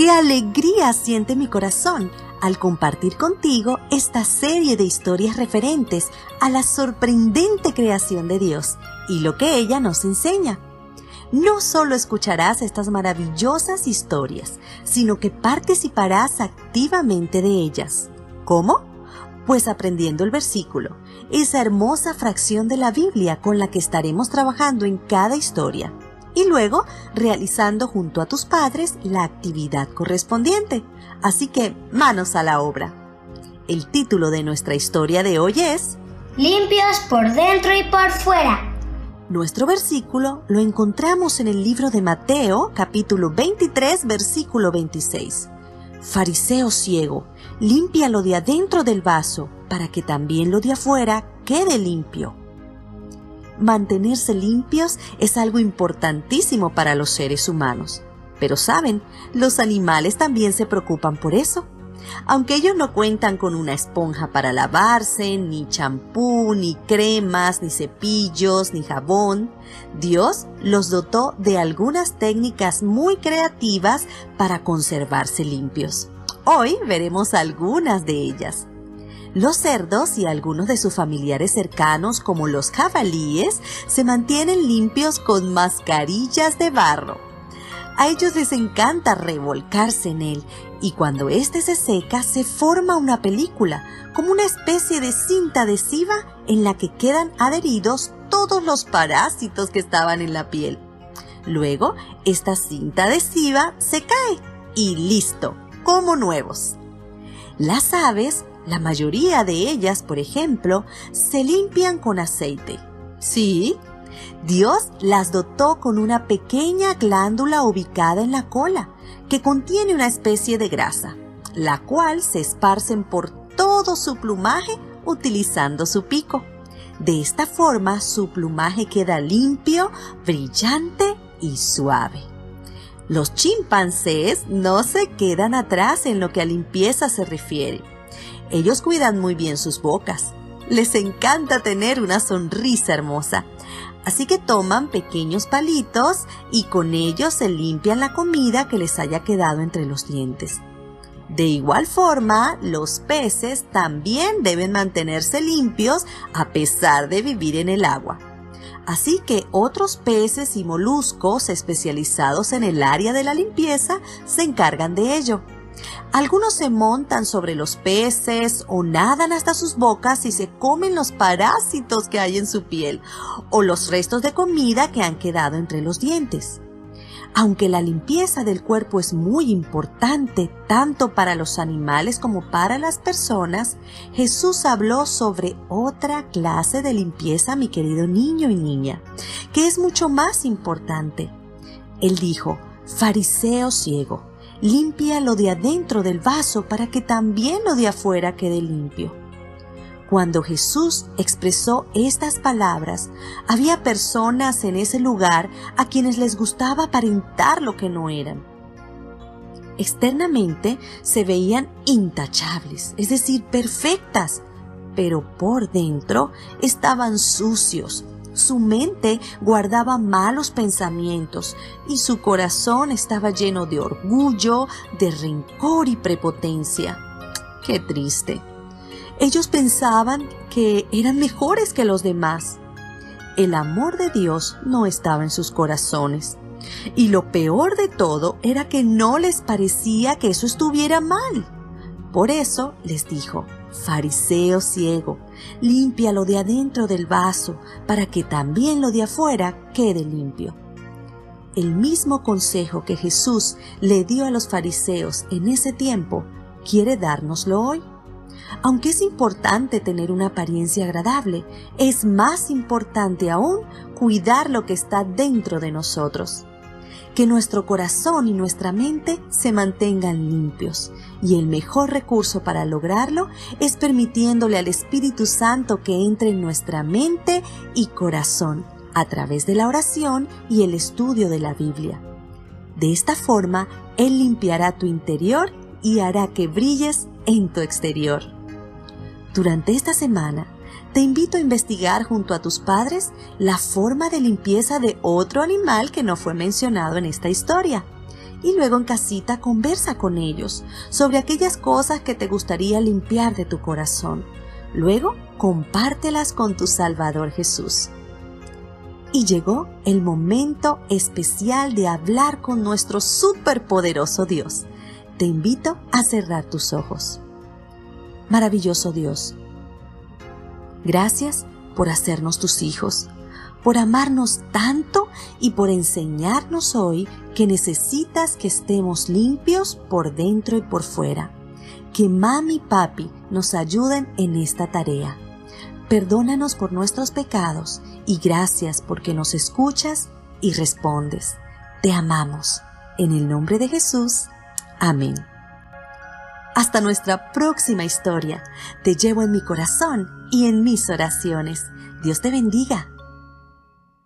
Qué alegría siente mi corazón al compartir contigo esta serie de historias referentes a la sorprendente creación de Dios y lo que ella nos enseña. No solo escucharás estas maravillosas historias, sino que participarás activamente de ellas. ¿Cómo? Pues aprendiendo el versículo, esa hermosa fracción de la Biblia con la que estaremos trabajando en cada historia y luego realizando junto a tus padres la actividad correspondiente. Así que manos a la obra. El título de nuestra historia de hoy es Limpios por dentro y por fuera. Nuestro versículo lo encontramos en el libro de Mateo, capítulo 23, versículo 26. Fariseo ciego, limpia lo de adentro del vaso, para que también lo de afuera quede limpio mantenerse limpios es algo importantísimo para los seres humanos. Pero saben, los animales también se preocupan por eso. Aunque ellos no cuentan con una esponja para lavarse, ni champú, ni cremas, ni cepillos, ni jabón, Dios los dotó de algunas técnicas muy creativas para conservarse limpios. Hoy veremos algunas de ellas. Los cerdos y algunos de sus familiares cercanos, como los jabalíes, se mantienen limpios con mascarillas de barro. A ellos les encanta revolcarse en él y cuando éste se seca se forma una película, como una especie de cinta adhesiva en la que quedan adheridos todos los parásitos que estaban en la piel. Luego, esta cinta adhesiva se cae y listo, como nuevos. Las aves la mayoría de ellas, por ejemplo, se limpian con aceite. Sí, Dios las dotó con una pequeña glándula ubicada en la cola, que contiene una especie de grasa, la cual se esparcen por todo su plumaje utilizando su pico. De esta forma su plumaje queda limpio, brillante y suave. Los chimpancés no se quedan atrás en lo que a limpieza se refiere. Ellos cuidan muy bien sus bocas. Les encanta tener una sonrisa hermosa. Así que toman pequeños palitos y con ellos se limpian la comida que les haya quedado entre los dientes. De igual forma, los peces también deben mantenerse limpios a pesar de vivir en el agua. Así que otros peces y moluscos especializados en el área de la limpieza se encargan de ello. Algunos se montan sobre los peces o nadan hasta sus bocas y se comen los parásitos que hay en su piel o los restos de comida que han quedado entre los dientes. Aunque la limpieza del cuerpo es muy importante tanto para los animales como para las personas, Jesús habló sobre otra clase de limpieza, mi querido niño y niña, que es mucho más importante. Él dijo, fariseo ciego, limpia lo de adentro del vaso para que también lo de afuera quede limpio. Cuando Jesús expresó estas palabras, había personas en ese lugar a quienes les gustaba aparentar lo que no eran. Externamente se veían intachables, es decir, perfectas, pero por dentro estaban sucios, su mente guardaba malos pensamientos y su corazón estaba lleno de orgullo, de rencor y prepotencia. Qué triste. Ellos pensaban que eran mejores que los demás. El amor de Dios no estaba en sus corazones. Y lo peor de todo era que no les parecía que eso estuviera mal. Por eso les dijo, Fariseo ciego, limpia lo de adentro del vaso para que también lo de afuera quede limpio. El mismo consejo que Jesús le dio a los fariseos en ese tiempo, quiere dárnoslo hoy. Aunque es importante tener una apariencia agradable, es más importante aún cuidar lo que está dentro de nosotros que nuestro corazón y nuestra mente se mantengan limpios. Y el mejor recurso para lograrlo es permitiéndole al Espíritu Santo que entre en nuestra mente y corazón a través de la oración y el estudio de la Biblia. De esta forma, Él limpiará tu interior y hará que brilles en tu exterior. Durante esta semana, te invito a investigar junto a tus padres la forma de limpieza de otro animal que no fue mencionado en esta historia. y luego en casita conversa con ellos sobre aquellas cosas que te gustaría limpiar de tu corazón. Luego compártelas con tu Salvador Jesús. Y llegó el momento especial de hablar con nuestro superpoderoso Dios. Te invito a cerrar tus ojos. Maravilloso Dios, gracias por hacernos tus hijos por amarnos tanto y por enseñarnos hoy que necesitas que estemos limpios por dentro y por fuera. Que mami y papi nos ayuden en esta tarea. Perdónanos por nuestros pecados y gracias porque nos escuchas y respondes. Te amamos. En el nombre de Jesús. Amén. Hasta nuestra próxima historia. Te llevo en mi corazón y en mis oraciones. Dios te bendiga